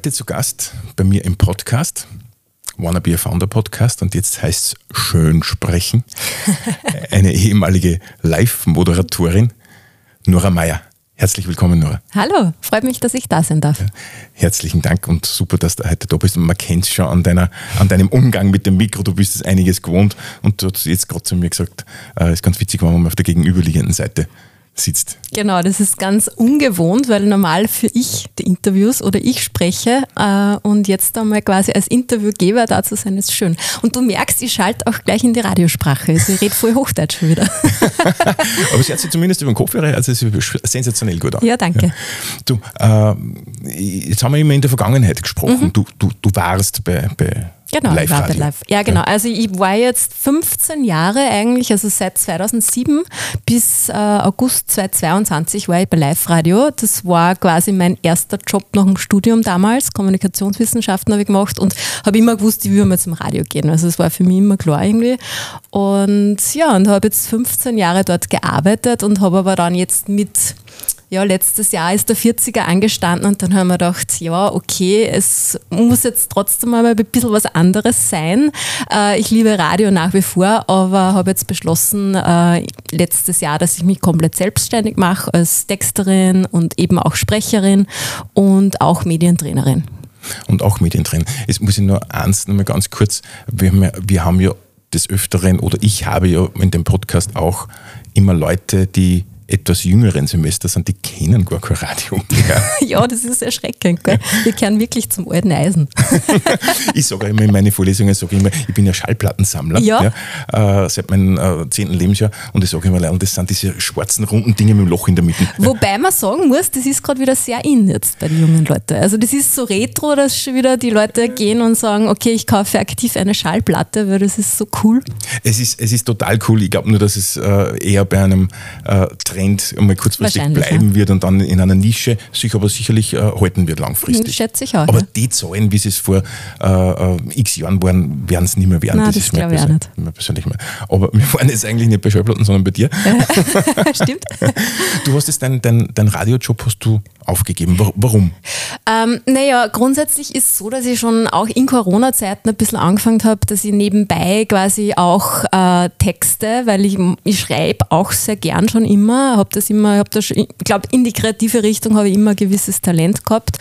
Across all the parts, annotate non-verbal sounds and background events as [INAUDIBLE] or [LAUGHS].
Heute zu Gast bei mir im Podcast, Wanna Be a Founder Podcast und jetzt heißt es Schön sprechen. [LAUGHS] Eine ehemalige Live-Moderatorin, Nora Meyer. Herzlich willkommen, Nora. Hallo, freut mich, dass ich da sein darf. Ja, herzlichen Dank und super, dass du heute da bist. Und man kennt es schon an, deiner, an deinem Umgang mit dem Mikro. Du bist es einiges gewohnt und du hast jetzt gerade zu mir gesagt, es äh, ist ganz witzig, wenn man auf der gegenüberliegenden Seite sitzt. Genau, das ist ganz ungewohnt, weil normal für ich die Interviews oder ich spreche äh, und jetzt einmal quasi als Interviewgeber da zu sein, ist schön. Und du merkst, ich schalte auch gleich in die Radiosprache. Ich rede voll Hochdeutsch schon wieder. [LAUGHS] Aber es hört sich zumindest über den Kopfhörer, also es ist sensationell gut an. Ja, danke. Ja. Du, äh, jetzt haben wir immer in der Vergangenheit gesprochen. Mhm. Du, du, du warst bei, bei Genau, live, -Radio. live. Ja, genau. Also ich war jetzt 15 Jahre eigentlich, also seit 2007 bis äh, August 2022 war ich bei Live Radio. Das war quasi mein erster Job nach dem Studium damals. Kommunikationswissenschaften habe ich gemacht und habe immer gewusst, ich will mal zum Radio gehen. Also es war für mich immer klar irgendwie. Und ja, und habe jetzt 15 Jahre dort gearbeitet und habe aber dann jetzt mit ja, letztes Jahr ist der 40er angestanden und dann haben wir gedacht, ja, okay, es muss jetzt trotzdem mal ein bisschen was anderes sein. Äh, ich liebe Radio nach wie vor, aber habe jetzt beschlossen, äh, letztes Jahr, dass ich mich komplett selbstständig mache als Texterin und eben auch Sprecherin und auch Medientrainerin. Und auch Medientrainerin. Jetzt muss ich nur eins noch mal ganz kurz, wir haben ja, wir haben ja des Öfteren oder ich habe ja in dem Podcast auch immer Leute, die etwas jüngeren Semester sind, die kennen gar kein Radio mehr. [LAUGHS] ja, das ist erschreckend. Gell? Wir kehren wirklich zum alten Eisen. [LAUGHS] ich sage immer in meinen Vorlesungen, sage immer, ich bin ja Schallplattensammler ja. ja äh, seit meinem äh, zehnten Lebensjahr und ich sage immer, das sind diese schwarzen, runden Dinge mit dem Loch in der Mitte. Wobei man sagen muss, das ist gerade wieder sehr in jetzt bei den jungen Leuten. Also das ist so retro, dass schon wieder die Leute gehen und sagen, okay, ich kaufe aktiv eine Schallplatte, weil das ist so cool. Es ist, es ist total cool. Ich glaube nur, dass es äh, eher bei einem äh, Trend Trend einmal kurzfristig bleiben ja. wird und dann in einer Nische sich aber sicherlich äh, halten wird langfristig. Schätze ich auch. Aber ja. die Zahlen, wie sie es vor äh, äh, x Jahren waren, werden es nicht mehr werden. Nein, das, das ist mir persönlich, mir persönlich mehr. Aber wir waren jetzt eigentlich nicht bei Schallplatten, sondern bei dir. [LAUGHS] Stimmt. [LAUGHS] Du hast jetzt deinen dein, dein Radiojob hast du aufgegeben. Warum? Ähm, naja, grundsätzlich ist es so, dass ich schon auch in Corona-Zeiten ein bisschen angefangen habe, dass ich nebenbei quasi auch äh, Texte, weil ich, ich schreibe auch sehr gern schon immer, habe das immer, habe das, ich glaube, in die kreative Richtung habe ich immer ein gewisses Talent gehabt.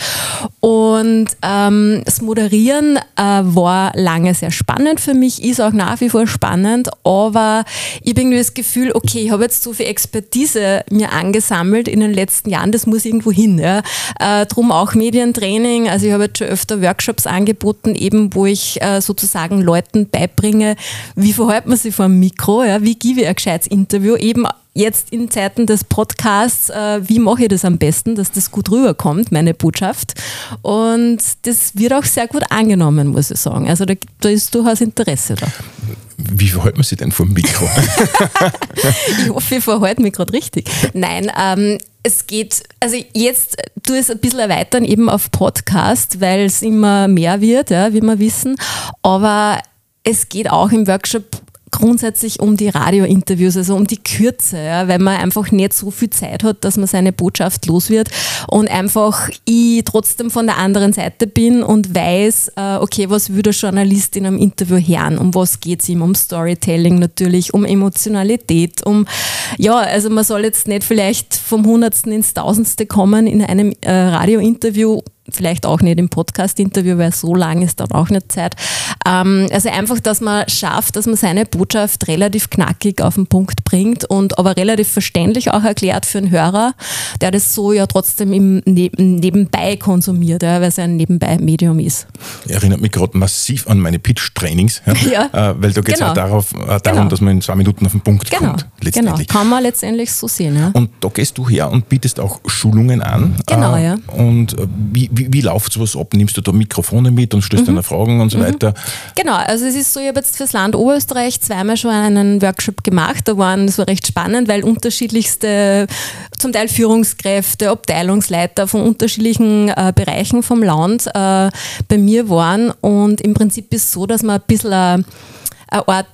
Und ähm, das Moderieren äh, war lange sehr spannend für mich, ist auch nach wie vor spannend, aber ich habe irgendwie das Gefühl, okay, ich habe jetzt so viel Expertise mir angesammelt in den letzten Jahren, das muss irgendwo hin. Ja. Äh, drum auch Medientraining. Also ich habe jetzt schon öfter Workshops angeboten, eben wo ich äh, sozusagen Leuten beibringe, wie verhält man sich vor dem Mikro, ja, wie gebe ich ein gescheites Interview, eben jetzt in Zeiten des Podcasts, äh, wie mache ich das am besten, dass das gut rüberkommt, meine Botschaft. Und das wird auch sehr gut angenommen, muss ich sagen. Also da, da ist durchaus Interesse da. Wie verhält man sich denn vor dem Mikro? [LAUGHS] ich hoffe, ich verhalte mich gerade richtig. Nein, ähm, es geht, also jetzt tu es ein bisschen erweitern eben auf Podcast, weil es immer mehr wird, ja, wie wir wissen. Aber es geht auch im Workshop grundsätzlich um die Radiointerviews, also um die Kürze, ja, weil man einfach nicht so viel Zeit hat, dass man seine Botschaft los wird und einfach ich trotzdem von der anderen Seite bin und weiß, äh, okay, was würde Journalist in einem Interview hören, um was geht es ihm, um Storytelling natürlich, um Emotionalität, um, ja, also man soll jetzt nicht vielleicht vom Hundertsten ins Tausendste kommen in einem äh, Radiointerview, vielleicht auch nicht im Podcast-Interview, weil so lange ist dann auch nicht Zeit. Ähm, also einfach, dass man schafft, dass man seine Botschaft relativ knackig auf den Punkt bringt und aber relativ verständlich auch erklärt für einen Hörer, der das so ja trotzdem im Neben Nebenbei konsumiert, ja, weil es ein Nebenbei-Medium ist. Erinnert mich gerade massiv an meine Pitch-Trainings, ja, [LAUGHS] ja. Äh, weil da geht es genau. auch darauf, äh, darum, genau. dass man in zwei Minuten auf den Punkt genau. kommt. Genau, kann man letztendlich so sehen. Ja. Und da gehst du her und bietest auch Schulungen an. Genau, äh, ja. Und äh, wie, wie, wie läuft sowas ab? Nimmst du da Mikrofone mit und stellst mhm. deine Fragen und so mhm. weiter? Genau, also es ist so, ich habe jetzt fürs Land Oberösterreich zweimal schon einen Workshop gemacht. Da waren, das war recht spannend, weil unterschiedlichste, zum Teil Führungskräfte, Abteilungsleiter von unterschiedlichen äh, Bereichen vom Land äh, bei mir waren. Und im Prinzip ist es so, dass man ein bisschen eine, eine Art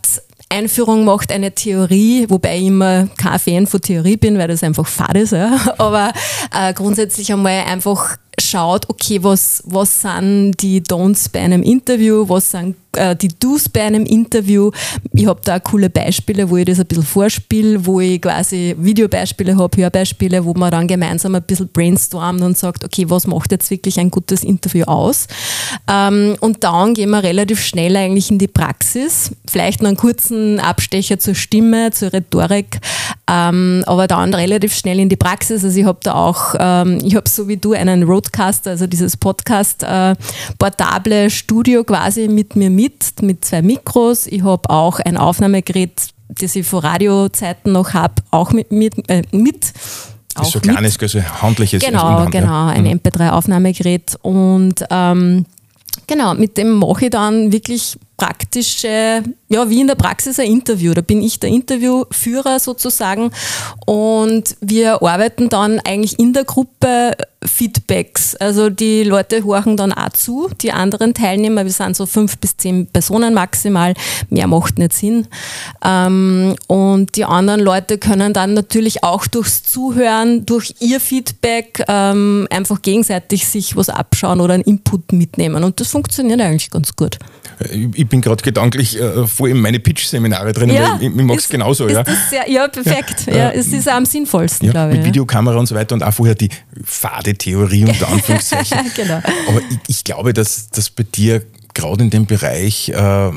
Einführung macht eine Theorie, wobei ich immer kein Fan von Theorie bin, weil das einfach fad ist. Ja. [LAUGHS] Aber äh, grundsätzlich einmal einfach schaut, okay, was, was sind die Don'ts bei einem Interview, was sind äh, die Do's bei einem Interview. Ich habe da auch coole Beispiele, wo ich das ein bisschen vorspiele, wo ich quasi Videobeispiele habe, Hörbeispiele, wo man dann gemeinsam ein bisschen brainstormt und sagt, okay, was macht jetzt wirklich ein gutes Interview aus? Ähm, und dann gehen wir relativ schnell eigentlich in die Praxis. Vielleicht noch einen kurzen Abstecher zur Stimme, zur Rhetorik, ähm, aber dann relativ schnell in die Praxis. Also ich habe da auch, ähm, ich habe so wie du einen Roadcaster, also dieses Podcast äh, portable Studio quasi mit mir mit, mit zwei Mikros. Ich habe auch ein Aufnahmegerät, das ich vor Radiozeiten noch habe, auch mit. mit, äh, mit das ist so ein kleines, also handliches. Genau, also genau, ein mhm. MP3-Aufnahmegerät. Und ähm, genau, mit dem mache ich dann wirklich praktische, ja, wie in der Praxis ein Interview. Da bin ich der Interviewführer sozusagen und wir arbeiten dann eigentlich in der Gruppe Feedbacks. Also die Leute horchen dann auch zu, die anderen Teilnehmer. Wir sind so fünf bis zehn Personen maximal. Mehr macht nicht Sinn. Ähm, und die anderen Leute können dann natürlich auch durchs Zuhören, durch ihr Feedback ähm, einfach gegenseitig sich was abschauen oder einen Input mitnehmen. Und das funktioniert eigentlich ganz gut. Ich bin gerade gedanklich äh, voll in meine Pitch-Seminare drin, ja, ich, ich mag es genauso. Ja. Sehr, ja, perfekt. Ja, ja, es ist am sinnvollsten, ja, glaube ich. Mit Videokamera und so weiter und auch vorher die fade Theorie unter [LAUGHS] Anführungszeichen. genau. Aber ich, ich glaube, dass das bei dir gerade in dem Bereich äh,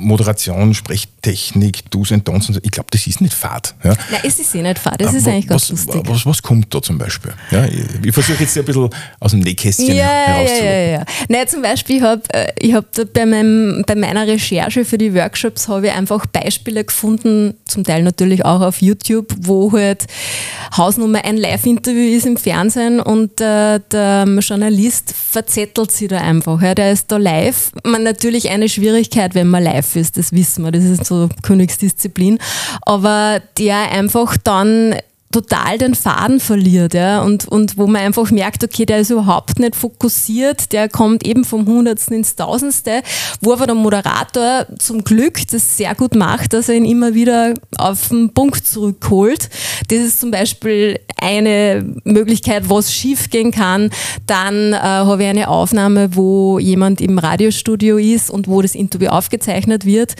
Moderation, Sprechtechnik, Do's and Don'ts, ich glaube, das ist nicht fad. Ja. Nein, es ist eh nicht fad, das ist eigentlich ganz was, lustig. Was, was kommt da zum Beispiel? Ja, ich, ich versuche jetzt ein bisschen aus dem Nähkästchen ja, herauszuholen. Ja, ja, ja. Nein, zum Beispiel, ich habe ich hab bei, meinem, bei meiner Recherche für die Workshops habe ich einfach Beispiele gefunden, zum Teil natürlich auch auf YouTube, wo halt Hausnummer ein Live-Interview ist im Fernsehen und äh, der Journalist verzettelt sich da einfach. Ja, der ist da live man natürlich eine Schwierigkeit, wenn man live ist, das wissen wir, das ist so Königsdisziplin. Aber der einfach dann total den Faden verliert ja, und, und wo man einfach merkt, okay, der ist überhaupt nicht fokussiert, der kommt eben vom Hundertsten ins Tausendste, wo aber der Moderator zum Glück das sehr gut macht, dass er ihn immer wieder auf den Punkt zurückholt. Das ist zum Beispiel eine Möglichkeit, was schief gehen kann. Dann äh, habe ich eine Aufnahme, wo jemand im Radiostudio ist und wo das Interview aufgezeichnet wird,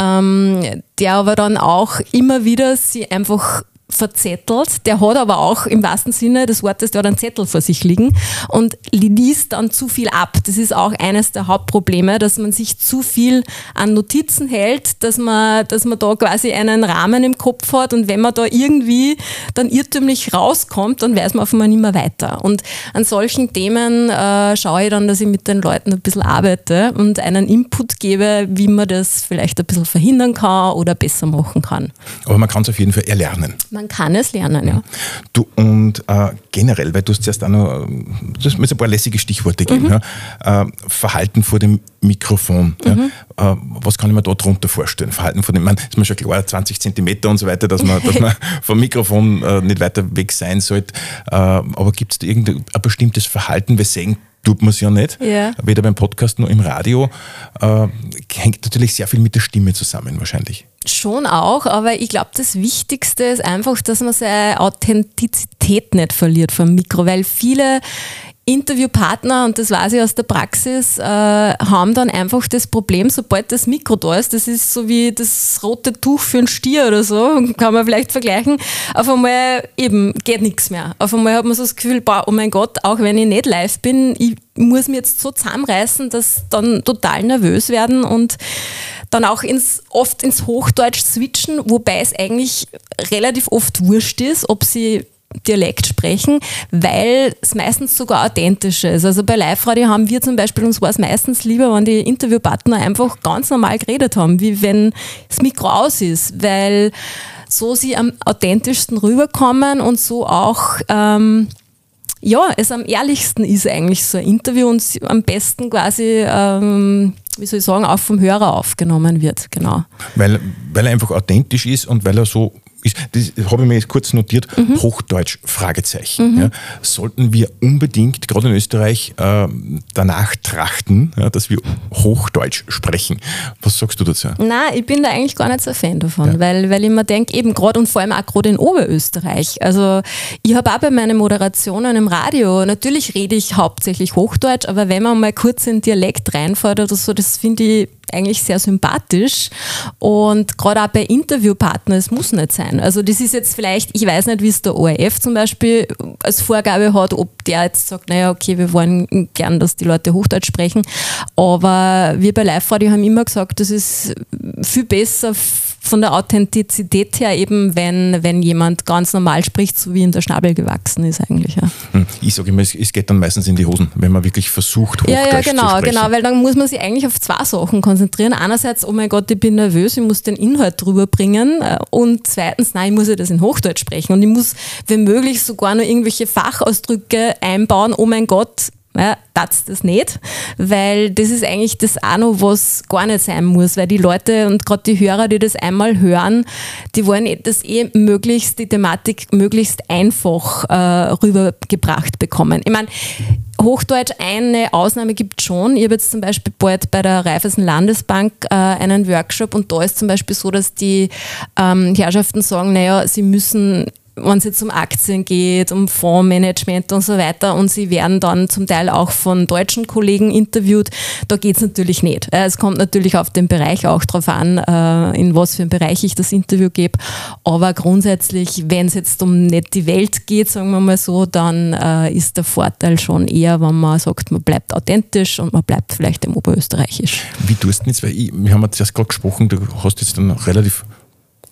ähm, der aber dann auch immer wieder sie einfach verzettelt. Der hat aber auch im wahrsten Sinne des Wortes, der hat einen Zettel vor sich liegen und liest dann zu viel ab. Das ist auch eines der Hauptprobleme, dass man sich zu viel an Notizen hält, dass man, dass man da quasi einen Rahmen im Kopf hat und wenn man da irgendwie dann irrtümlich rauskommt, dann weiß man auf einmal nicht mehr weiter. Und an solchen Themen äh, schaue ich dann, dass ich mit den Leuten ein bisschen arbeite und einen Input gebe, wie man das vielleicht ein bisschen verhindern kann oder besser machen kann. Aber man kann es auf jeden Fall erlernen. Man kann es lernen, ja. Du, und äh, generell, weil du hast zuerst auch noch, du hast mir ein paar lässige Stichworte gegeben, mhm. ja, äh, Verhalten vor dem Mikrofon. Mhm. Ja, äh, was kann ich mir da drunter vorstellen? Verhalten vor dem, man ist mir schon klar, 20 Zentimeter und so weiter, dass man, dass man [LAUGHS] vom Mikrofon äh, nicht weiter weg sein sollte. Äh, aber gibt es da irgendein bestimmtes Verhalten, weswegen tut man es ja nicht, ja. weder beim Podcast noch im Radio. Äh, hängt natürlich sehr viel mit der Stimme zusammen wahrscheinlich. Schon auch, aber ich glaube, das Wichtigste ist einfach, dass man seine Authentizität nicht verliert vom Mikro, weil viele Interviewpartner, und das weiß ich aus der Praxis, äh, haben dann einfach das Problem, sobald das Mikro da ist, das ist so wie das rote Tuch für einen Stier oder so, [LAUGHS] kann man vielleicht vergleichen, auf einmal eben geht nichts mehr. Auf einmal hat man so das Gefühl, boah, oh mein Gott, auch wenn ich nicht live bin, ich muss mich jetzt so zusammenreißen, dass dann total nervös werden und dann auch ins, oft ins Hochdeutsch switchen, wobei es eigentlich relativ oft wurscht ist, ob sie Dialekt sprechen, weil es meistens sogar authentischer ist. Also bei Live-Radio haben wir zum Beispiel, uns war es meistens lieber, wenn die Interviewpartner einfach ganz normal geredet haben, wie wenn das Mikro aus ist, weil so sie am authentischsten rüberkommen und so auch ähm, ja, es am ehrlichsten ist eigentlich so ein Interview und am besten quasi ähm, wie soll ich sagen, auch vom Hörer aufgenommen wird. Genau. Weil, weil er einfach authentisch ist und weil er so das habe ich mir jetzt kurz notiert, mhm. Hochdeutsch, Fragezeichen. Mhm. Ja. Sollten wir unbedingt, gerade in Österreich, äh, danach trachten, ja, dass wir Hochdeutsch sprechen. Was sagst du dazu? Na, ich bin da eigentlich gar nicht so ein Fan davon, ja. weil, weil ich mir denke, eben gerade und vor allem auch gerade in Oberösterreich. Also ich habe auch bei meinen Moderationen im Radio, natürlich rede ich hauptsächlich Hochdeutsch, aber wenn man mal kurz in Dialekt reinfährt oder so, das finde ich eigentlich sehr sympathisch und gerade auch bei Interviewpartnern, es muss nicht sein. Also das ist jetzt vielleicht, ich weiß nicht, wie es der ORF zum Beispiel als Vorgabe hat, ob der jetzt sagt, naja, okay, wir wollen gern, dass die Leute Hochdeutsch sprechen, aber wir bei Live-Radio haben immer gesagt, das ist viel besser von der Authentizität her eben, wenn, wenn jemand ganz normal spricht, so wie in der Schnabel gewachsen ist eigentlich. Ja. Hm, ich sage immer, es, es, geht dann meistens in die Hosen, wenn man wirklich versucht, Hochdeutsch ja, ja, genau, zu sprechen. genau, weil dann muss man sich eigentlich auf zwei Sachen konzentrieren. Einerseits, oh mein Gott, ich bin nervös, ich muss den Inhalt drüber bringen äh, und zweitens, nein, ich muss ja das in Hochdeutsch sprechen und ich muss, wenn möglich, sogar nur irgendwelche Fachausdrücke einbauen, oh mein Gott, ja, das das nicht, weil das ist eigentlich das auch noch, was gar nicht sein muss, weil die Leute und gerade die Hörer, die das einmal hören, die wollen eh, das eh möglichst, die Thematik möglichst einfach äh, rübergebracht bekommen. Ich meine, Hochdeutsch eine Ausnahme gibt schon. Ich habe jetzt zum Beispiel bald bei der Raiffeisen Landesbank äh, einen Workshop und da ist zum Beispiel so, dass die ähm, Herrschaften sagen, naja, sie müssen wenn es jetzt um Aktien geht, um Fondsmanagement und so weiter und sie werden dann zum Teil auch von deutschen Kollegen interviewt, da geht es natürlich nicht. Es kommt natürlich auf den Bereich auch drauf an, äh, in was für einem Bereich ich das Interview gebe, aber grundsätzlich, wenn es jetzt um nicht die Welt geht, sagen wir mal so, dann äh, ist der Vorteil schon eher, wenn man sagt, man bleibt authentisch und man bleibt vielleicht im Oberösterreichisch. Wie tust du jetzt, weil ich, wir haben jetzt erst gerade gesprochen, du hast jetzt dann relativ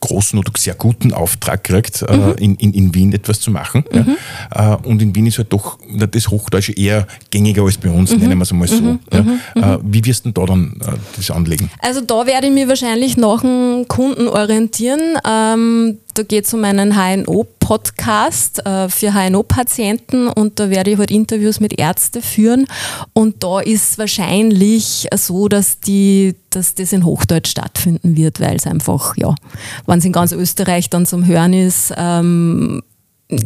großen oder sehr guten Auftrag gekriegt, äh, mhm. in, in, in Wien etwas zu machen. Mhm. Ja. Äh, und in Wien ist halt doch das Hochdeutsche eher gängiger als bei uns, mhm. nennen wir es einmal so. Mhm. Ja. Mhm. Äh, wie wirst du da dann das anlegen? Also da werde ich mich wahrscheinlich nach einem Kunden orientieren. Ähm, da geht es um einen HNO-Podcast äh, für HNO-Patienten und da werde ich halt Interviews mit Ärzten führen. Und da ist wahrscheinlich so, dass, die, dass das in Hochdeutsch stattfinden wird, weil es einfach, ja, wenn es in ganz Österreich dann zum Hören ist, ähm,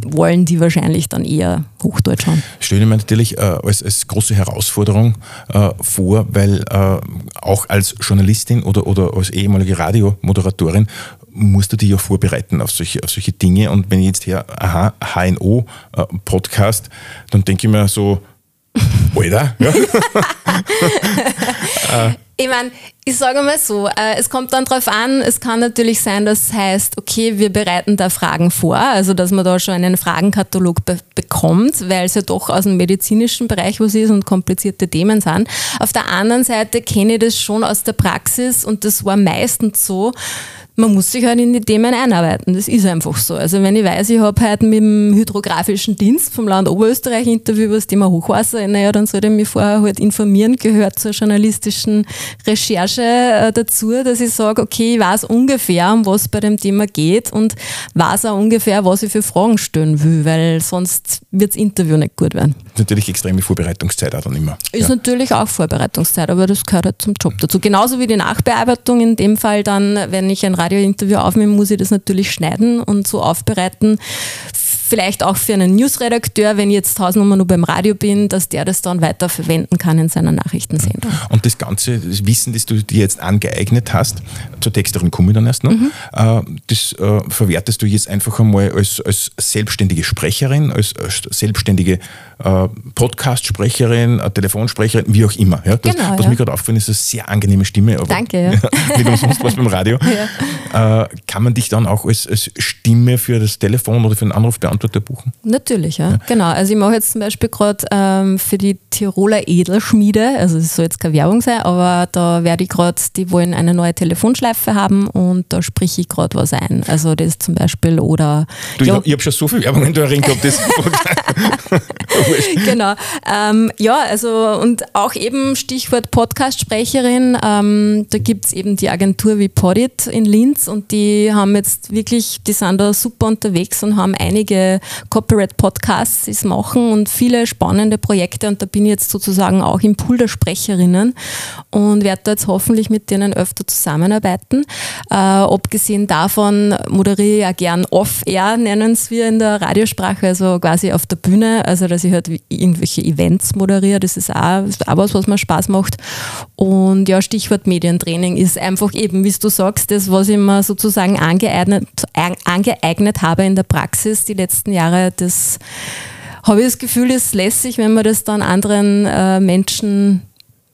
wollen die wahrscheinlich dann eher Hochdeutsch haben. Stelle ich mir natürlich äh, als, als, große Herausforderung äh, vor, weil äh, auch als Journalistin oder, oder als ehemalige Radiomoderatorin musst du dich ja vorbereiten auf solche, auf solche Dinge. Und wenn ich jetzt her, aha, HNO-Podcast, äh, dann denke ich mir so, Alter, ja. [LAUGHS] Äh, ich meine, ich sage mal so, äh, es kommt dann darauf an, es kann natürlich sein, dass es heißt, okay, wir bereiten da Fragen vor, also dass man da schon einen Fragenkatalog be bekommt, weil es ja doch aus dem medizinischen Bereich was ist und komplizierte Themen sind. Auf der anderen Seite kenne ich das schon aus der Praxis und das war meistens so, man muss sich halt in die Themen einarbeiten. Das ist einfach so. Also wenn ich weiß, ich habe heute mit dem Hydrografischen Dienst vom Land Oberösterreich Interview über das Thema Hochwasser, naja, dann sollte ich mich vorher halt informieren, gehört zur journalistischen Recherche äh, dazu, dass ich sage, okay, ich weiß ungefähr, um was bei dem Thema geht und weiß auch ungefähr, was ich für Fragen stellen will, weil sonst wird das Interview nicht gut werden. Natürlich extreme Vorbereitungszeit auch dann immer. Ist ja. natürlich auch Vorbereitungszeit, aber das gehört halt zum Job dazu. Genauso wie die Nachbearbeitung, in dem Fall dann, wenn ich ein Radiointerview aufnehmen, muss ich das natürlich schneiden und so aufbereiten. Vielleicht auch für einen Newsredakteur, wenn ich jetzt Hausnummer nur beim Radio bin, dass der das dann weiter verwenden kann in seiner Nachrichtensendung. Und das ganze das Wissen, das du dir jetzt angeeignet hast, zur Texterin komme ich dann erst noch, mhm. Äh, das äh, verwertest du jetzt einfach einmal als, als selbstständige Sprecherin, als, als selbstständige äh, Podcast-Sprecherin, Telefonsprecherin, wie auch immer. Ja? Das, genau, was ja. mir gerade aufgefallen ist, ist eine sehr angenehme Stimme. Aber Danke. Ja. [LAUGHS] nicht umsonst was beim Radio. [LAUGHS] Ja. kann man dich dann auch als, als Stimme für das Telefon oder für einen Anrufbeantworter buchen? Natürlich, ja. Genau. Also ich mache jetzt zum Beispiel gerade ähm, für die Tiroler Edelschmiede, also es soll jetzt keine Werbung sein, aber da werde ich gerade, die wollen eine neue Telefonschleife haben und da spreche ich gerade was ein. Also das zum Beispiel oder. Du, ja, ich, ich habe schon so viel Werbung in der Ring gehabt, das [LAUGHS] genau. Ähm, ja, also und auch eben Stichwort Podcast-Sprecherin. Ähm, da gibt es eben die Agentur wie Podit in Linz und die haben jetzt wirklich, die sind da super unterwegs und haben einige viele Corporate-Podcasts machen und viele spannende Projekte und da bin ich jetzt sozusagen auch im Pool der Sprecherinnen und werde da jetzt hoffentlich mit denen öfter zusammenarbeiten. Äh, abgesehen davon moderiere ich ja gern Off-Air, nennen es wir in der Radiosprache, also quasi auf der Bühne, also dass ich halt irgendwelche Events moderiere, das ist auch, auch was, was mir Spaß macht. Und ja, Stichwort Medientraining ist einfach eben, wie du sagst, das, was ich mir sozusagen angeeignet, angeeignet habe in der Praxis die letzten Jahre, das habe ich das Gefühl, ist lässig, wenn man das dann anderen äh, Menschen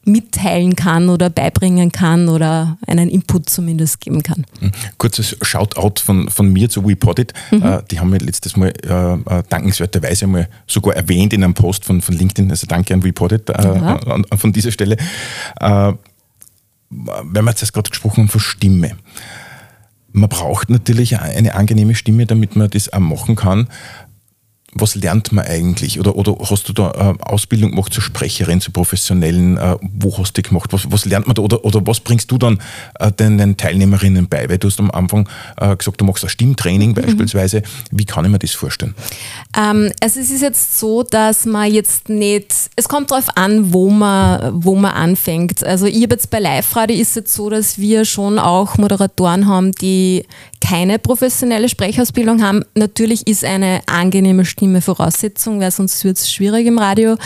mitteilen kann oder beibringen kann oder einen Input zumindest geben kann. Hm. Kurzes Shoutout von, von mir zu WePodit. Mhm. Äh, die haben mir letztes Mal äh, äh, dankenswerterweise mal sogar erwähnt in einem Post von, von LinkedIn. Also danke an WePodit äh, an, von dieser Stelle. Äh, wenn wir jetzt gerade gesprochen haben von Stimme. Man braucht natürlich eine angenehme Stimme, damit man das auch machen kann was lernt man eigentlich? Oder, oder hast du da äh, Ausbildung gemacht zur Sprecherin, zur professionellen? Äh, wo hast du gemacht? Was, was lernt man da? Oder, oder was bringst du dann äh, den, den Teilnehmerinnen bei? Weil du hast am Anfang äh, gesagt, du machst ein Stimmtraining mhm. beispielsweise. Wie kann ich mir das vorstellen? Ähm, also es ist jetzt so, dass man jetzt nicht, es kommt darauf an, wo man, wo man anfängt. Also ich habe jetzt bei Live-Radio ist es jetzt so, dass wir schon auch Moderatoren haben, die keine professionelle Sprechausbildung haben. Natürlich ist eine angenehme Stimme Voraussetzung, weil sonst wird es schwierig im Radio.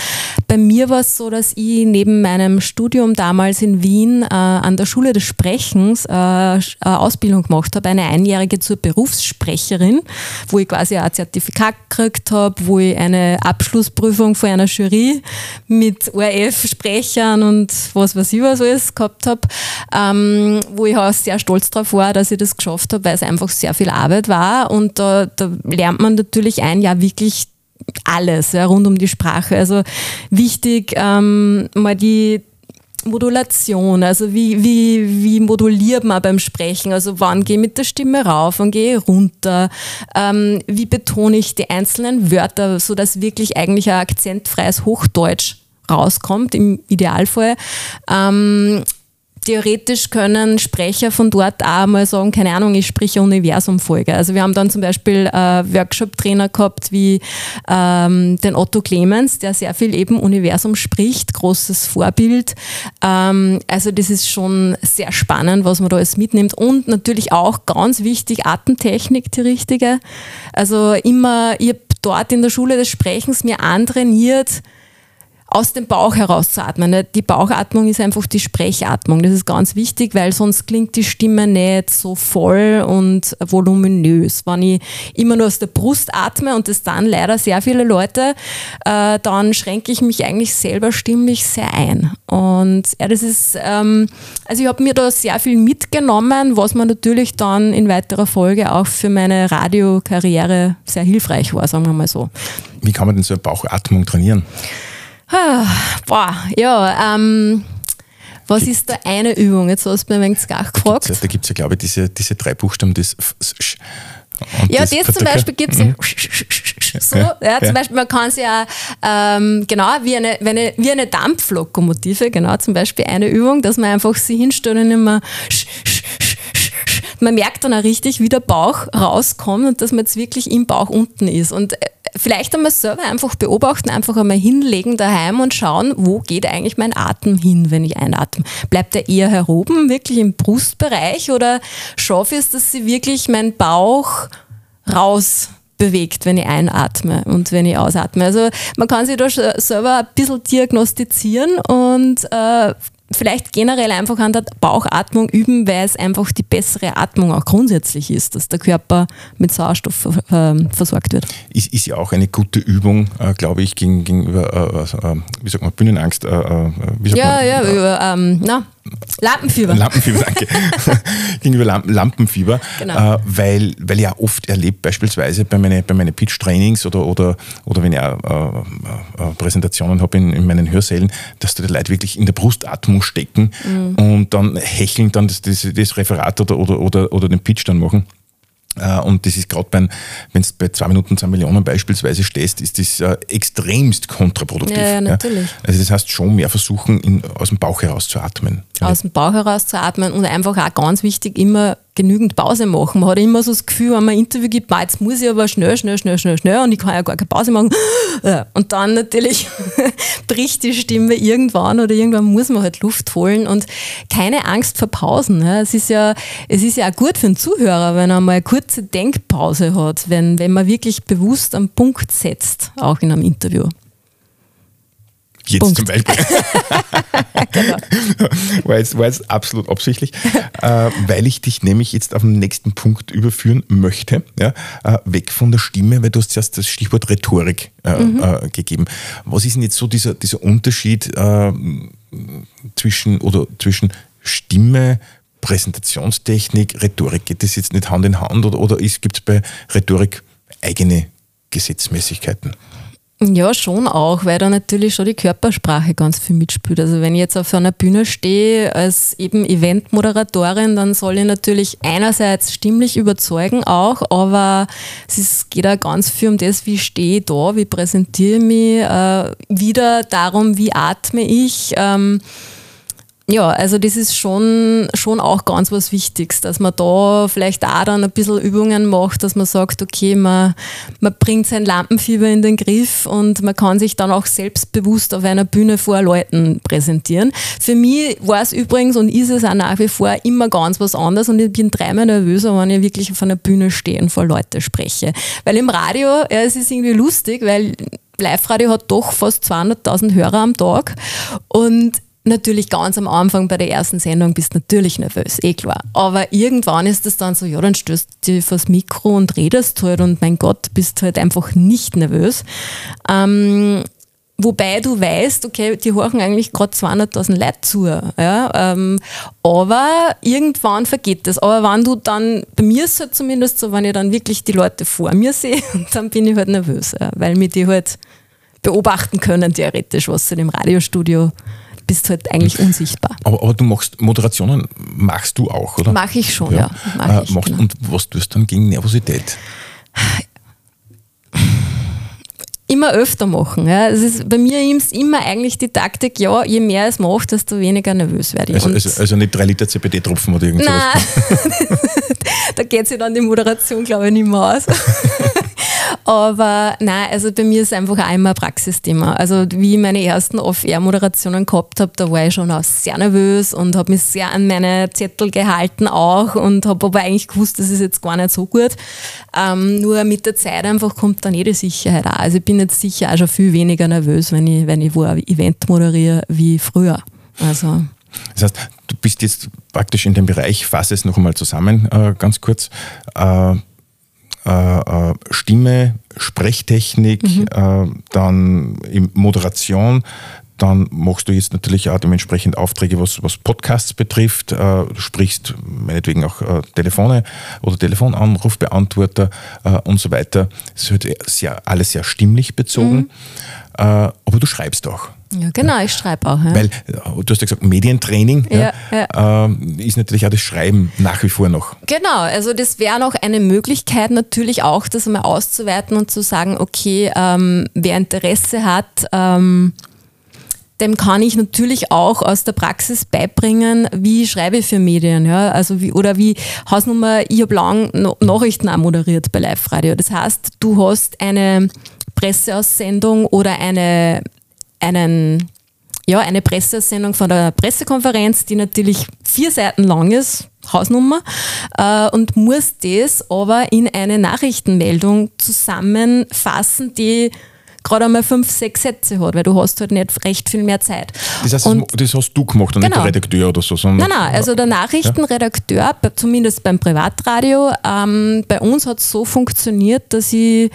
Bei mir war es so, dass ich neben meinem Studium damals in Wien äh, an der Schule des Sprechens äh, eine Ausbildung gemacht habe, eine einjährige zur Berufssprecherin, wo ich quasi ein Zertifikat gekriegt habe, wo ich eine Abschlussprüfung von einer Jury mit ORF-Sprechern und was weiß ich was alles gehabt habe, ähm, wo ich auch sehr stolz darauf war, dass ich das geschafft habe, weil es einfach sehr viel Arbeit war und da, da lernt man natürlich ein, ja wirklich alles ja, rund um die Sprache. Also wichtig, ähm, mal die Modulation, also wie, wie, wie moduliert man beim Sprechen, also wann gehe ich mit der Stimme rauf, wann gehe ich runter, ähm, wie betone ich die einzelnen Wörter, sodass wirklich eigentlich ein akzentfreies Hochdeutsch rauskommt, im Idealfall. Ähm, theoretisch können Sprecher von dort auch mal sagen, keine Ahnung, ich spreche Universumfolge. Also wir haben dann zum Beispiel äh, Workshop-Trainer gehabt wie ähm, den Otto Clemens, der sehr viel eben Universum spricht, großes Vorbild. Ähm, also das ist schon sehr spannend, was man da alles mitnimmt. Und natürlich auch ganz wichtig, Atemtechnik, die richtige. Also immer, ich habe dort in der Schule des Sprechens mir antrainiert, aus dem Bauch heraus zu atmen. Die Bauchatmung ist einfach die Sprechatmung. Das ist ganz wichtig, weil sonst klingt die Stimme nicht so voll und voluminös. Wenn ich immer nur aus der Brust atme und das dann leider sehr viele Leute, äh, dann schränke ich mich eigentlich selber stimmlich sehr ein. Und ja, das ist, ähm, also ich habe mir da sehr viel mitgenommen, was mir natürlich dann in weiterer Folge auch für meine Radiokarriere sehr hilfreich war, sagen wir mal so. Wie kann man denn so eine Bauchatmung trainieren? Ah, boah, ja, ähm, was gibt, ist da eine Übung? Jetzt hast du mir ein wenig gefragt. Da gibt es ja, glaube ich, diese, diese drei Buchstaben, das ja, das, das zum Beispiel gibt es mhm. so, ja, ja, zum Beispiel, man kann es ja ähm, genau wie eine, wie, eine, wie eine Dampflokomotive, genau, zum Beispiel eine Übung, dass man einfach sie hinstellt und immer man merkt dann auch richtig, wie der Bauch rauskommt und dass man jetzt wirklich im Bauch unten ist. Und äh, vielleicht einmal selber einfach beobachten, einfach einmal hinlegen daheim und schauen, wo geht eigentlich mein Atem hin, wenn ich einatme. Bleibt er eher heroben, wirklich im Brustbereich oder schaffe ich es, dass sie wirklich mein Bauch raus bewegt, wenn ich einatme und wenn ich ausatme. Also man kann sich da selber ein bisschen diagnostizieren und äh, vielleicht generell einfach an der Bauchatmung üben, weil es einfach die bessere Atmung auch grundsätzlich ist, dass der Körper mit Sauerstoff äh, versorgt wird. Ist, ist ja auch eine gute Übung, äh, glaube ich, gegenüber, äh, äh, wie sagt man, Bühnenangst. Äh, äh, ja, man, ja, über, ähm, na, Lampenfieber. Lampenfieber, danke. [LAUGHS] Gegenüber Lamp Lampenfieber, genau. äh, weil, weil ich auch oft erlebt, beispielsweise bei meinen bei meine Pitch-Trainings oder, oder, oder wenn ich auch, äh, äh, Präsentationen habe in, in meinen Hörsälen, dass da die Leute wirklich in der Brustatmung stecken mhm. und dann hecheln dann das, das, das Referat oder, oder, oder, oder den Pitch dann machen. Äh, und das ist gerade beim, wenn du bei zwei Minuten zwei Millionen beispielsweise stehst, ist das äh, extremst kontraproduktiv. Ja, ja, natürlich. Ja. Also das heißt schon mehr versuchen, in, aus dem Bauch heraus zu atmen. Aus dem Bauch heraus zu atmen und einfach auch ganz wichtig, immer genügend Pause machen. Man hat immer so das Gefühl, wenn man ein Interview gibt, jetzt muss ich aber schnell, schnell, schnell, schnell, schnell und ich kann ja gar keine Pause machen. Und dann natürlich [LAUGHS] bricht die Stimme irgendwann oder irgendwann muss man halt Luft holen und keine Angst vor Pausen. Es ist ja, es ist ja auch gut für den Zuhörer, wenn er mal eine kurze Denkpause hat, wenn, wenn man wirklich bewusst am Punkt setzt, auch in einem Interview. Jetzt Punkt. zum Beispiel. [LAUGHS] genau. war, jetzt, war jetzt absolut absichtlich, äh, weil ich dich nämlich jetzt auf den nächsten Punkt überführen möchte. Ja? Äh, weg von der Stimme, weil du hast zuerst das Stichwort Rhetorik äh, mhm. Äh, gegeben. Was ist denn jetzt so dieser, dieser Unterschied äh, zwischen, oder zwischen Stimme, Präsentationstechnik, Rhetorik? Geht das jetzt nicht Hand in Hand oder, oder gibt es bei Rhetorik eigene Gesetzmäßigkeiten? Ja, schon auch, weil da natürlich schon die Körpersprache ganz viel mitspielt. Also wenn ich jetzt auf einer Bühne stehe als eben Eventmoderatorin, dann soll ich natürlich einerseits stimmlich überzeugen auch, aber es geht auch ganz viel um das, wie stehe ich da, wie präsentiere ich mich, äh, wieder darum, wie atme ich. Ähm, ja, also das ist schon, schon auch ganz was Wichtiges, dass man da vielleicht auch dann ein bisschen Übungen macht, dass man sagt, okay, man, man bringt sein Lampenfieber in den Griff und man kann sich dann auch selbstbewusst auf einer Bühne vor Leuten präsentieren. Für mich war es übrigens und ist es auch nach wie vor immer ganz was anderes und ich bin dreimal nervöser, wenn ich wirklich auf einer Bühne stehe und vor Leute spreche. Weil im Radio, ja, es ist irgendwie lustig, weil Live-Radio hat doch fast 200.000 Hörer am Tag und natürlich ganz am Anfang bei der ersten Sendung bist natürlich nervös, eh klar. Aber irgendwann ist es dann so, ja, dann stößt du dich vors Mikro und redest halt und mein Gott, bist halt einfach nicht nervös. Ähm, wobei du weißt, okay, die horchen eigentlich gerade 200.000 Leute zu. Ja, ähm, aber irgendwann vergeht das. Aber wenn du dann, bei mir ist es halt zumindest so, wenn ich dann wirklich die Leute vor mir sehe, [LAUGHS] dann bin ich halt nervös, weil mir die halt beobachten können, theoretisch, was sie im Radiostudio bist halt eigentlich unsichtbar. Aber, aber, du machst Moderationen, machst du auch, oder? Mache ich schon, ja. ja. Mach ich, machst, genau. Und was tust du dann gegen Nervosität? Immer öfter machen. Ja. Es ist bei mir ist immer eigentlich die Taktik, ja, je mehr es macht, desto weniger nervös werde ich. Also, also, also nicht drei Liter CBD-Tropfen oder irgendwas? Nein, [LAUGHS] da geht sich dann die Moderation, glaube ich, nicht mehr aus. [LAUGHS] Aber nein, also bei mir ist es einfach auch immer ein Praxisthema. Also wie ich meine ersten Off-Air-Moderationen gehabt habe, da war ich schon auch sehr nervös und habe mich sehr an meine Zettel gehalten auch und habe aber eigentlich gewusst, das ist jetzt gar nicht so gut. Ähm, nur mit der Zeit einfach kommt dann jede Sicherheit auch. Also ich bin jetzt sicher auch schon viel weniger nervös, wenn ich, wenn ich wo ein Event moderiere wie früher. Also das heißt, du bist jetzt praktisch in dem Bereich, fasse es noch einmal zusammen, äh, ganz kurz. Äh, äh, äh, Stimme, Sprechtechnik, mhm. äh, dann Moderation, dann machst du jetzt natürlich auch dementsprechend Aufträge, was, was Podcasts betrifft. Äh, du sprichst meinetwegen auch äh, Telefone oder Telefonanrufbeantworter äh, und so weiter. Es halt sehr, alles sehr stimmlich bezogen. Mhm. Aber du schreibst auch. Ja, genau, ich schreibe auch. Ja. Weil du hast ja gesagt, Medientraining ja, ja, äh, ist natürlich auch das Schreiben nach wie vor noch. Genau, also das wäre noch eine Möglichkeit natürlich auch, das einmal auszuweiten und zu sagen, okay, ähm, wer Interesse hat, ähm, dem kann ich natürlich auch aus der Praxis beibringen, wie schreibe ich für Medien, ja, also wie, oder wie Hausnummer, ich habe lang Nachrichten auch moderiert bei Live Radio. Das heißt, du hast eine Presseaussendung oder eine einen, ja, eine Pressesendung von der Pressekonferenz, die natürlich vier Seiten lang ist, Hausnummer, äh, und muss das aber in eine Nachrichtenmeldung zusammenfassen, die gerade einmal fünf, sechs Sätze hat, weil du hast halt nicht recht viel mehr Zeit. Das heißt, und, das hast du gemacht und genau. nicht der Redakteur oder so? Sondern nein, nein, also der Nachrichtenredakteur, ja? zumindest beim Privatradio, ähm, bei uns hat es so funktioniert, dass ich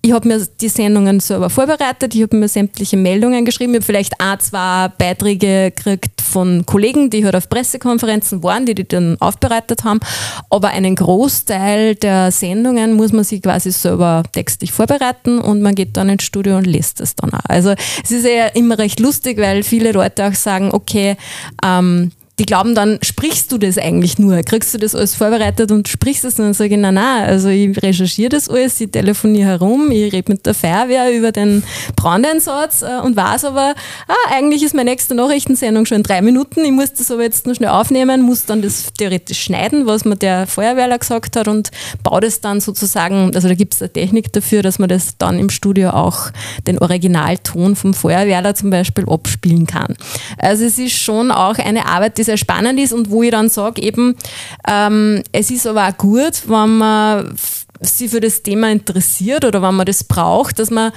ich habe mir die Sendungen selber vorbereitet, ich habe mir sämtliche Meldungen geschrieben, ich habe vielleicht ein, zwei Beiträge gekriegt von Kollegen, die halt auf Pressekonferenzen waren, die die dann aufbereitet haben, aber einen Großteil der Sendungen muss man sich quasi selber textlich vorbereiten und man geht dann ins Studio und lässt es dann auch. Also es ist ja immer recht lustig, weil viele Leute auch sagen, okay, ähm, die glauben dann, sprichst du das eigentlich nur? Kriegst du das alles vorbereitet und sprichst es? Und dann sage ich, nein, nein, also ich recherchiere das alles, ich telefoniere herum, ich rede mit der Feuerwehr über den Brandeinsatz äh, und weiß aber, ah, eigentlich ist meine nächste Nachrichtensendung schon in drei Minuten, ich muss das aber jetzt noch schnell aufnehmen, muss dann das theoretisch schneiden, was mir der Feuerwehrler gesagt hat und baue das dann sozusagen, also da gibt es eine Technik dafür, dass man das dann im Studio auch den Originalton vom Feuerwehrler zum Beispiel abspielen kann. Also es ist schon auch eine Arbeit, die sehr spannend ist und wo ich dann sage, eben, ähm, es ist aber auch gut, wenn man sich für das Thema interessiert oder wenn man das braucht, dass man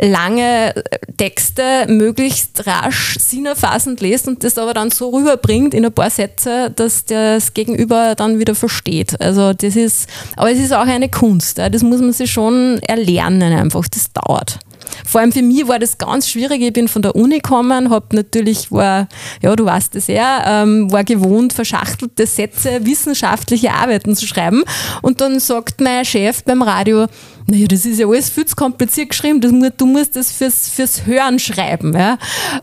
lange Texte möglichst rasch sinnerfassend liest und das aber dann so rüberbringt in ein paar Sätze, dass das Gegenüber dann wieder versteht. Also das ist, aber es ist auch eine Kunst. Das muss man sich schon erlernen einfach. Das dauert. Vor allem für mich war das ganz schwierig. Ich bin von der Uni gekommen, habe natürlich, war, ja, du weißt es ja, ähm, war gewohnt, verschachtelte Sätze, wissenschaftliche Arbeiten zu schreiben. Und dann sagt mein Chef beim Radio, naja, das ist ja alles viel zu kompliziert geschrieben, das, du musst das fürs, fürs Hören schreiben. Ja?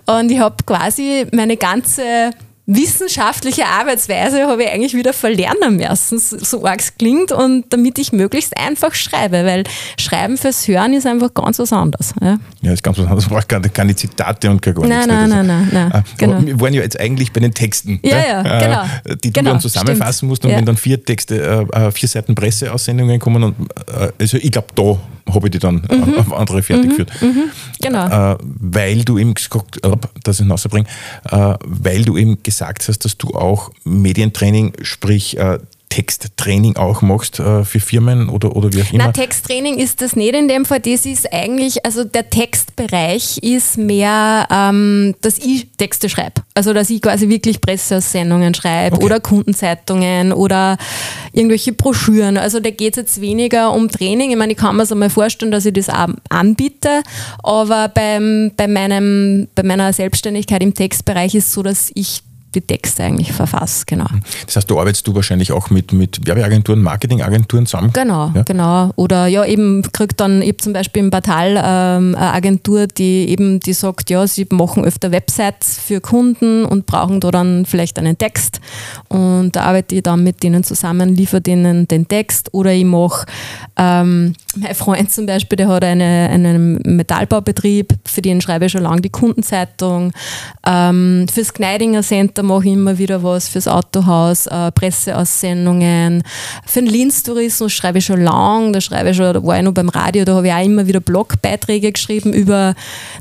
Und ich habe quasi meine ganze wissenschaftliche Arbeitsweise habe ich eigentlich wieder verlernen müssen, so arg es klingt, und damit ich möglichst einfach schreibe, weil Schreiben fürs Hören ist einfach ganz was anderes. Ja, ja ist ganz was anderes. Man braucht keine, Zitate und gar nichts. Nein, nein, nein, nein, nein, ah, genau. Wir waren ja jetzt eigentlich bei den Texten, ja, ja, äh, genau. die du genau, dann zusammenfassen stimmt. musst und ja. wenn dann vier Texte, äh, äh, vier Seiten Presseaussendungen kommen und also ich glaube, da habe ich die dann mhm. auf andere fertig mhm. geführt. Mhm. Genau. weil du eben gesagt, dass ich rausbringe, weil du eben gesagt gesagt hast, dass du auch Medientraining, sprich äh, Texttraining auch machst äh, für Firmen oder, oder wie auch immer? Na, Texttraining ist das nicht in dem Fall. Das ist eigentlich, also der Textbereich ist mehr, ähm, dass ich Texte schreibe. Also dass ich quasi wirklich Presseaussendungen schreibe okay. oder Kundenzeitungen oder irgendwelche Broschüren. Also da geht es jetzt weniger um Training. Ich meine, ich kann mir so mal vorstellen, dass ich das auch anbiete, aber beim, bei, meinem, bei meiner Selbstständigkeit im Textbereich ist es so, dass ich die Texte eigentlich verfasse, genau. Das heißt, du arbeitest du wahrscheinlich auch mit, mit Werbeagenturen, Marketingagenturen zusammen? Genau, ja? genau. Oder ja, eben kriegt dann, ich habe zum Beispiel im Portal ähm, eine Agentur, die eben, die sagt, ja, sie machen öfter Websites für Kunden und brauchen da dann vielleicht einen Text. Und da arbeite ich dann mit denen zusammen, liefere denen den Text oder ich mache ähm, mein Freund zum Beispiel, der hat eine, einen Metallbaubetrieb, für den schreibe ich schon lange die Kundenzeitung. Ähm, fürs Gneidinger Center mache ich immer wieder was, fürs Autohaus, äh, Presseaussendungen. Für den Linz-Tourismus schreibe ich schon lange, da schreibe ich schon, da war ich noch beim Radio, da habe ich auch immer wieder Blogbeiträge geschrieben über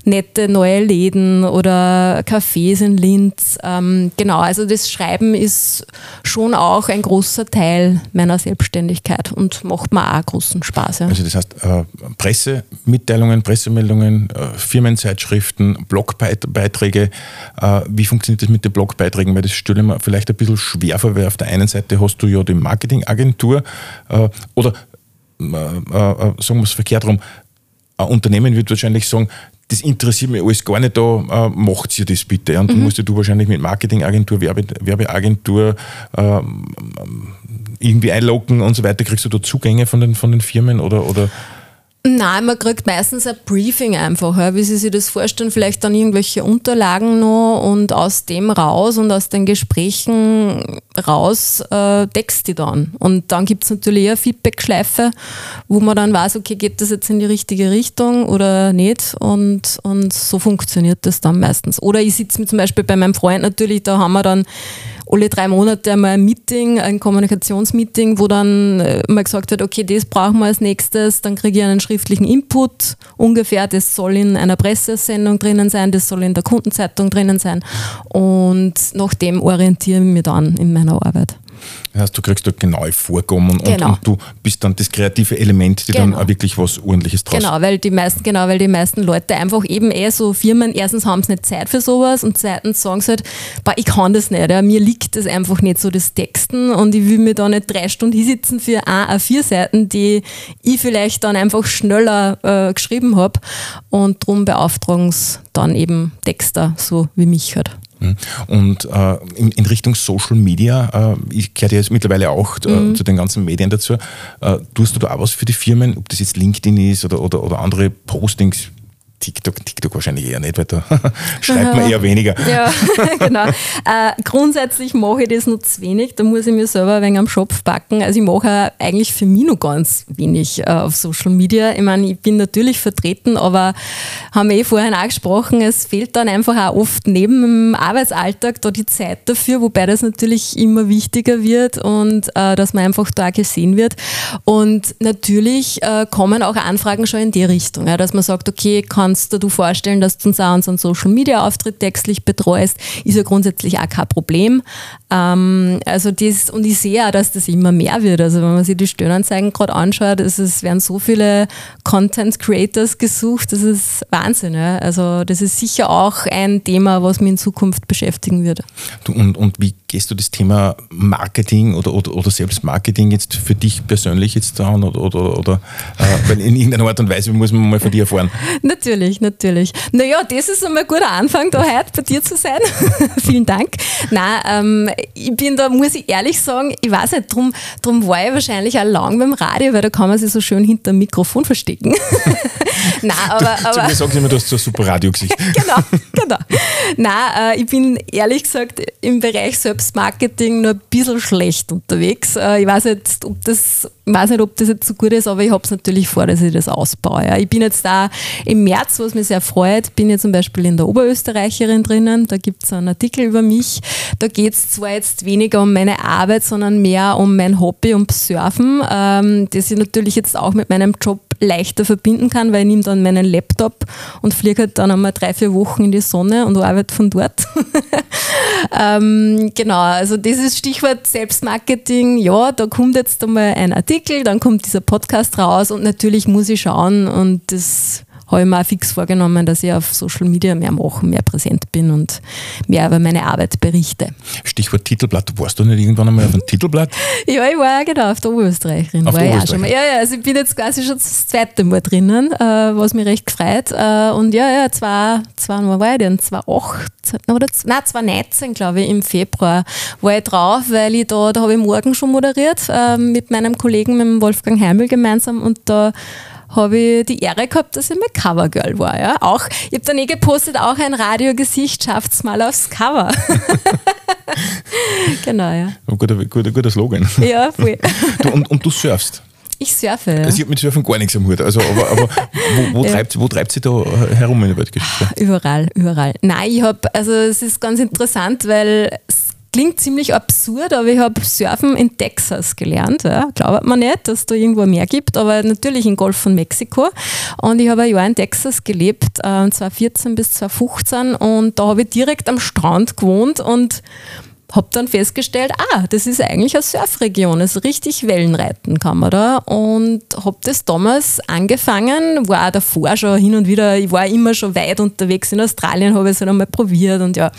nette neue Läden oder Cafés in Linz. Ähm, genau, also das Schreiben ist schon auch ein großer Teil meiner Selbstständigkeit und macht mir auch großen Spaß. Ja. Also das heißt, äh, Pressemitteilungen, Pressemeldungen, äh, Firmenzeitschriften, Blogbeiträge. Äh, wie funktioniert das mit den Blogbeiträgen? Weil das stelle ich mir vielleicht ein bisschen schwer vor, weil auf der einen Seite hast du ja die Marketingagentur oder sagen wir es verkehrt rum, ein Unternehmen wird wahrscheinlich sagen, das interessiert mich alles gar nicht, da äh, macht ihr das bitte. Und mhm. dann musst du wahrscheinlich mit Marketingagentur, Werbe, Werbeagentur äh, irgendwie einloggen und so weiter. Kriegst du da Zugänge von den, von den Firmen oder, oder Nein, man kriegt meistens ein Briefing einfach, wie Sie sich das vorstellen, vielleicht dann irgendwelche Unterlagen noch und aus dem raus und aus den Gesprächen raus äh, text die dann. Und dann gibt es natürlich eine Feedback-Schleife, wo man dann weiß, okay, geht das jetzt in die richtige Richtung oder nicht und, und so funktioniert das dann meistens. Oder ich sitze zum Beispiel bei meinem Freund natürlich, da haben wir dann alle drei Monate einmal ein Meeting, ein Kommunikationsmeeting, wo dann äh, mal gesagt wird, okay, das brauchen wir als nächstes, dann kriege ich einen schriftlichen Input ungefähr, das soll in einer Pressesendung drinnen sein, das soll in der Kundenzeitung drinnen sein und nach dem orientiere ich mich dann in meiner Arbeit. Das heißt, du kriegst dort genaue Vorgaben und, genau. und, du bist dann das kreative Element, die genau. dann auch wirklich was ordentliches draus Genau, weil die meisten, genau, weil die meisten Leute einfach eben eh so Firmen, erstens haben sie nicht Zeit für sowas und zweitens sagen sie halt, boah, ich kann das nicht, ja, mir liegt das einfach nicht so, das Texten und ich will mir da nicht drei Stunden hinsitzen für ein, vier Seiten, die ich vielleicht dann einfach schneller äh, geschrieben habe und darum beauftragen sie dann eben Texter, so wie mich halt. Und äh, in, in, Richtung Social Media, äh, ich kehre jetzt mittlerweile auch äh, mhm. zu den ganzen Medien dazu, äh, tust du da auch was für die Firmen, ob das jetzt LinkedIn ist oder, oder, oder andere Postings, TikTok, TikTok wahrscheinlich eher nicht, weil da [LAUGHS] schreibt man eher weniger. Ja, [LAUGHS] [LAUGHS] genau. Äh, grundsätzlich mache ich das noch zu wenig, da muss ich mir selber ein wenig am Schopf packen. Also ich mache eigentlich für mich noch ganz wenig äh, auf Social Media. Ich meine, ich bin natürlich vertreten, aber haben wir eh vorhin auch gesprochen, es fehlt dann einfach auch oft neben dem Arbeitsalltag da die Zeit dafür, wobei das natürlich immer wichtiger wird und äh, dass man einfach da gesehen wird. Und natürlich äh, kommen auch Anfragen schon in die Richtung, ja, dass man sagt, okay, kannst du dir vorstellen, dass du uns auch unseren Social Media Auftritt textlich betreust, ist ja grundsätzlich auch kein Problem. Ähm, also das, und ich sehe auch, dass das immer mehr wird. Also wenn man sich die Stellenanzeigen gerade anschaut, es, es werden so viele Content Creators gesucht, das ist Wahnsinn. Ja. Also das ist sicher auch ein Thema, was mich in Zukunft beschäftigen wird. Du, und, und wie gehst du das Thema Marketing oder, oder, oder Selbstmarketing jetzt für dich persönlich jetzt an oder, oder, oder äh, weil in irgendeiner Art und Weise muss man mal von dir erfahren? [LAUGHS] Natürlich, natürlich. Naja, das ist einmal ein guter Anfang, da heute bei dir zu sein. [LAUGHS] Vielen Dank. Nein, ähm, ich bin da, muss ich ehrlich sagen, ich weiß nicht, drum, drum war ich wahrscheinlich auch lang beim Radio, weil da kann man sich so schön hinter dem Mikrofon verstecken. [LAUGHS] Nein, aber. [LAUGHS] Du, aber, mir sagst immer, du hast so ein super Radiogesicht. genau, genau. Nein, äh, ich bin ehrlich gesagt im Bereich Selbstmarketing nur ein bisschen schlecht unterwegs. Äh, ich weiß nicht, ob das, weiß nicht, ob das jetzt so gut ist, aber ich habe es natürlich vor, dass ich das ausbaue. Ja. Ich bin jetzt da im März, was mich sehr freut, bin ja zum Beispiel in der Oberösterreicherin drinnen. Da gibt es einen Artikel über mich. Da geht es zwar jetzt weniger um meine Arbeit, sondern mehr um mein Hobby, um Surfen, ähm, das ich natürlich jetzt auch mit meinem Job leichter verbinden kann, weil ich nehme dann meinen Laptop und fliege halt dann einmal drei, vier Wochen in die Sonne und arbeite von dort. [LAUGHS] ähm, genau, also dieses Stichwort Selbstmarketing, ja, da kommt jetzt einmal ein Artikel, dann kommt dieser Podcast raus und natürlich muss ich schauen und das habe ich mir auch fix vorgenommen, dass ich auf Social Media mehr machen, mehr präsent bin und mehr über meine Arbeit berichte. Stichwort Titelblatt. Warst du nicht irgendwann einmal auf einem Titelblatt? [LAUGHS] ja, ich war ja genau auf der Oberösterreicherin. Auf war der Oberösterreicherin. Ja, ja, also ich bin jetzt quasi schon das zweite Mal drinnen, äh, was mich recht gefreut. Äh, und ja, ja, zwei, zwei Mal war ich denn? 2018 oder nein, 2019, glaube ich, im Februar war ich drauf, weil ich da, da habe ich morgen schon moderiert äh, mit meinem Kollegen, mit dem Wolfgang Heimel gemeinsam und da habe ich die Ehre gehabt, dass ich mal Covergirl war. Ja? Auch, ich habe dann eh gepostet, auch ein Radiogesicht schafft es mal aufs Cover. [LAUGHS] genau, ja. Ein guter, guter, guter Slogan. Ja, voll. Du, und, und du surfst? Ich surfe. Ja. Also ich habe mit Surfen gar nichts am Hut. Also, aber, aber wo, wo, ja. treibt, wo treibt sie da herum in der Weltgeschichte? Überall, überall. Nein, ich habe, also es ist ganz interessant, weil klingt ziemlich absurd, aber ich habe Surfen in Texas gelernt. Ja. Glaubt man nicht, dass da irgendwo mehr gibt, aber natürlich im Golf von Mexiko. Und ich habe ein Jahr in Texas gelebt, äh, 2014 bis 2015 und da habe ich direkt am Strand gewohnt und habe dann festgestellt, ah, das ist eigentlich eine Surfregion, also richtig Wellenreiten kann man da und habe das damals angefangen, war davor schon hin und wieder, ich war immer schon weit unterwegs in Australien, habe es halt einmal probiert und ja.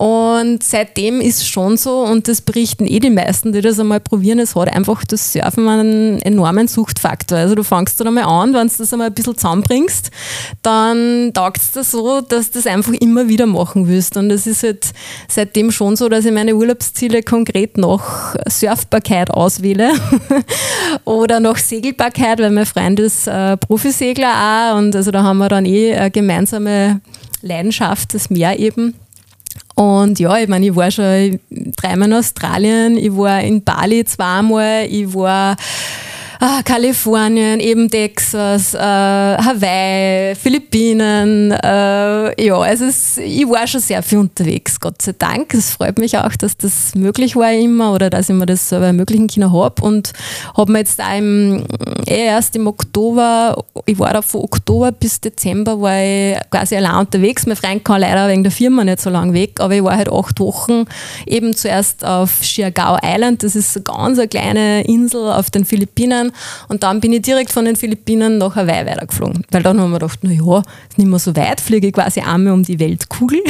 Und seitdem ist schon so und das berichten eh die meisten, die das einmal probieren, es hat einfach das Surfen einen enormen Suchtfaktor. Also du fangst dann einmal an, wenn du das einmal ein bisschen zusammenbringst, dann taugt es dir so, dass du das einfach immer wieder machen willst und es ist halt seitdem schon so, dass ich meine Urlaubsziele konkret nach Surfbarkeit auswähle [LAUGHS] oder nach Segelbarkeit, weil mein Freund ist äh, Profisegler auch und also da haben wir dann eh eine gemeinsame Leidenschaft, das Meer eben. Und ja, ich meine, ich war schon dreimal in Australien, ich war in Bali zweimal, ich war ah, Kalifornien, eben Texas, äh, Hawaii, Philippinen. Äh, ja, also es, ich war schon sehr viel unterwegs, Gott sei Dank. Es freut mich auch, dass das möglich war immer oder dass ich mir das selber ermöglichen können habe und habe mir jetzt da im, eh erst im Oktober, ich war da von Oktober bis Dezember war ich quasi allein unterwegs. Mein Freund kann leider wegen der Firma nicht so lange weg, aber ich war halt acht Wochen eben zuerst auf Siargao Island, das ist ganz eine kleine Insel auf den Philippinen und dann bin ich direkt von den Philippinen nach Hawaii weitergeflogen. Weil dann haben wir gedacht, naja, ist nicht mehr so weit, fliege ich quasi einmal um die Weltkugel.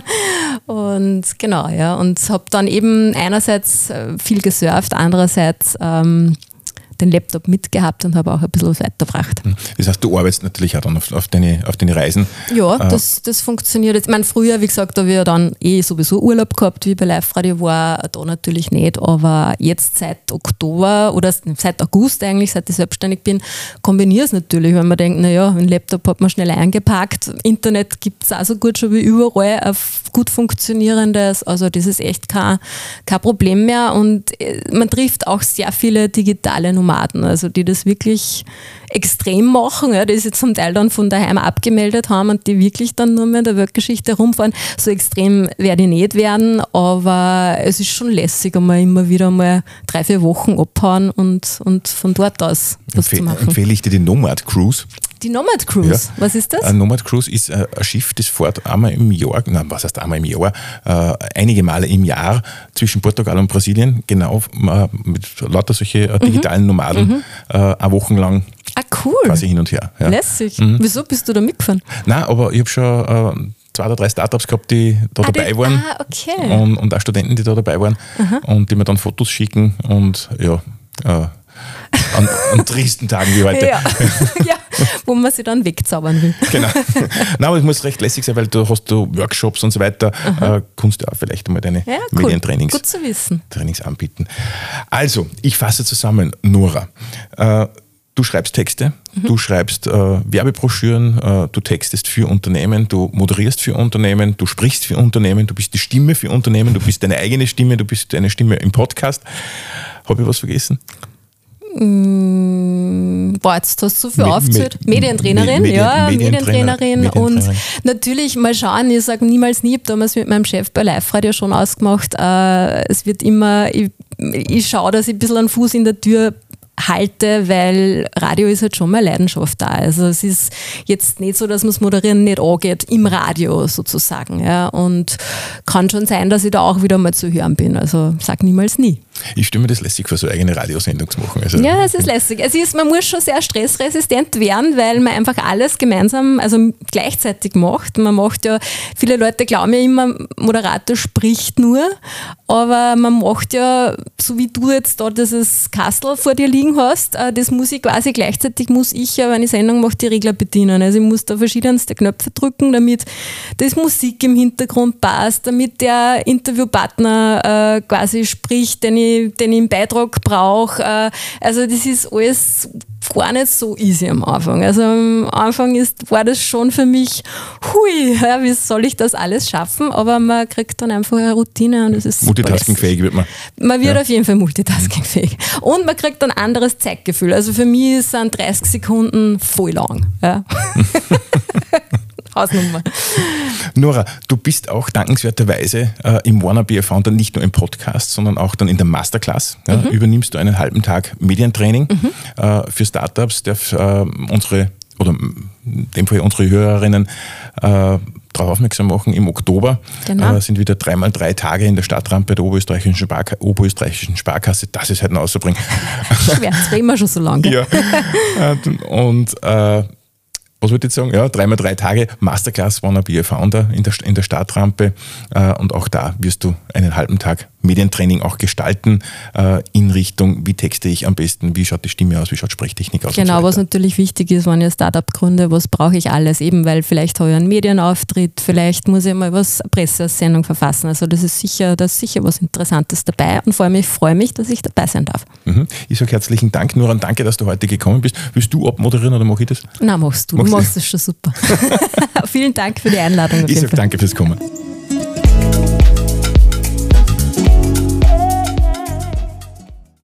[LAUGHS] und genau, ja. Und habe dann eben einerseits äh, viel gesurft, andererseits ähm, den Laptop mitgehabt und habe auch ein bisschen was weitergebracht. Hm. Das heißt, du arbeitest natürlich auch dann auf, auf, deine, auf deine Reisen. Ja, äh, das, das funktioniert. Ich meine, früher, wie gesagt, da habe ich ja dann eh sowieso Urlaub gehabt, wie bei Live Radio war, da natürlich nicht, aber jetzt seit Oktober oder seit August eigentlich, seit ich selbstständig bin, kombiniere es natürlich, weil man denkt, naja, ein Laptop hat man schnell eingepackt, Internet gibt es auch so gut schon wie überall, ein gut funktionierendes, also das ist echt kein, kein Problem mehr und äh, man trifft auch sehr viele digitale Nomaden, also die das wirklich extrem machen, ja, die sich zum Teil dann von daheim abgemeldet haben und die wirklich dann nur mehr in der Weltgeschichte rumfahren. So extrem werde ich nicht werden, aber es ist schon lässig, einmal immer wieder mal drei, vier Wochen abhauen und, und von dort aus was Empfe zu machen. Empfehle ich dir die Nomad Cruise. Die Nomad Cruise, ja. was ist das? Ein Nomad Cruise ist äh, ein Schiff, das fährt einmal im Jahr, nein, was heißt einmal im Jahr, äh, einige Male im Jahr zwischen Portugal und Brasilien, genau äh, mit lauter solche äh, digitalen Nomaden, mhm. Äh, eine Woche lang Ah, cool. Quasi hin und her. Ja. Lässig. Mhm. Wieso bist du da mitgefahren? Nein, aber ich habe schon äh, zwei oder drei Startups gehabt, die da ah, dabei die, waren. Ah, okay. Und, und auch Studenten, die da dabei waren. Aha. Und die mir dann Fotos schicken und ja, äh, an, an tristen Tagen wie heute. Ja. [LAUGHS] ja, wo man sie dann wegzaubern will. Genau. Nein, aber es muss recht lässig sein, weil du hast du Workshops und so weiter. Äh, kannst du auch vielleicht einmal deine ja, cool. Medientrainings Gut zu wissen. Trainings anbieten. Also, ich fasse zusammen, Nora. Äh, Du schreibst Texte, mhm. du schreibst äh, Werbebroschüren, äh, du textest für Unternehmen, du moderierst für Unternehmen, du sprichst für Unternehmen, du bist die Stimme für Unternehmen, du bist deine eigene Stimme, du bist eine Stimme im Podcast. Habe ich was vergessen? Boah, jetzt hast du so viel aufgezählt. Medientrainerin, Medien, ja, Medientrainerin. Medientrainerin. Und natürlich mal schauen, ich sage niemals nie, ich habe damals mit meinem Chef bei Live Radio schon ausgemacht, äh, es wird immer, ich, ich schaue, dass ich ein bisschen einen Fuß in der Tür halte, weil Radio ist halt schon mal Leidenschaft da. Also es ist jetzt nicht so, dass man das Moderieren nicht angeht im Radio sozusagen. Ja. Und kann schon sein, dass ich da auch wieder mal zu hören bin. Also sag niemals nie. Ich stimme das lässig vor, so eigene Radiosendung zu machen. Also ja, es ist lässig. Es ist, man muss schon sehr stressresistent werden, weil man einfach alles gemeinsam, also gleichzeitig macht. Man macht ja, viele Leute glauben ja immer, Moderator spricht nur, aber man macht ja, so wie du jetzt da dieses Kastel vor dir liegen hast, äh, das muss ich quasi gleichzeitig, muss ich ja, wenn ich Sendung mache, die Regler bedienen. Also ich muss da verschiedenste Knöpfe drücken, damit das Musik im Hintergrund passt, damit der Interviewpartner äh, quasi spricht, den ich ich, den ich im Beitrag brauche. Äh, also das ist alles gar nicht so easy am Anfang. Also am Anfang ist, war das schon für mich, hui, ja, wie soll ich das alles schaffen? Aber man kriegt dann einfach eine Routine und es ist Multitaskingfähig wird man. Man wird ja. auf jeden Fall multitaskingfähig. Und man kriegt ein anderes Zeitgefühl. Also für mich sind 30 Sekunden voll lang. Ja. [LAUGHS] [LAUGHS] Hausnummer. [LAUGHS] Nora, du bist auch dankenswerterweise äh, im Wannabe Founder nicht nur im Podcast, sondern auch dann in der Masterclass. Ja, mhm. Übernimmst du einen halben Tag Medientraining mhm. äh, für Startups, der äh, unsere oder in dem Fall unsere Hörerinnen äh, darauf aufmerksam machen. Im Oktober genau. äh, sind wieder dreimal drei Tage in der Stadtrampe der Oberösterreichischen, Sparka Oberösterreichischen Sparkasse. Das ist halt noch auszubringen. [LAUGHS] Schwer, das war immer schon so lange. ja. [LAUGHS] Und äh, was würde ich sagen, ja, dreimal drei Tage Masterclass Wanna Be a Founder in der, in der Startrampe. Äh, und auch da wirst du einen halben Tag Medientraining auch gestalten äh, in Richtung, wie texte ich am besten, wie schaut die Stimme aus, wie schaut Sprechtechnik aus. Genau, so was natürlich wichtig ist, wenn ich Startup gründe, was brauche ich alles, eben weil vielleicht habe ich einen Medienauftritt, vielleicht muss ich mal was Pressesendung verfassen. Also das ist sicher, da ist sicher was Interessantes dabei und vor allem ich freue mich, dass ich dabei sein darf. Mhm. Ich sage herzlichen Dank, Nuran, danke, dass du heute gekommen bist. Willst du abmoderieren oder mache ich das? Nein, machst du. Machst du machst das schon super. [LAUGHS] [LAUGHS] Vielen Dank für die Einladung. Ich sage danke fürs Kommen.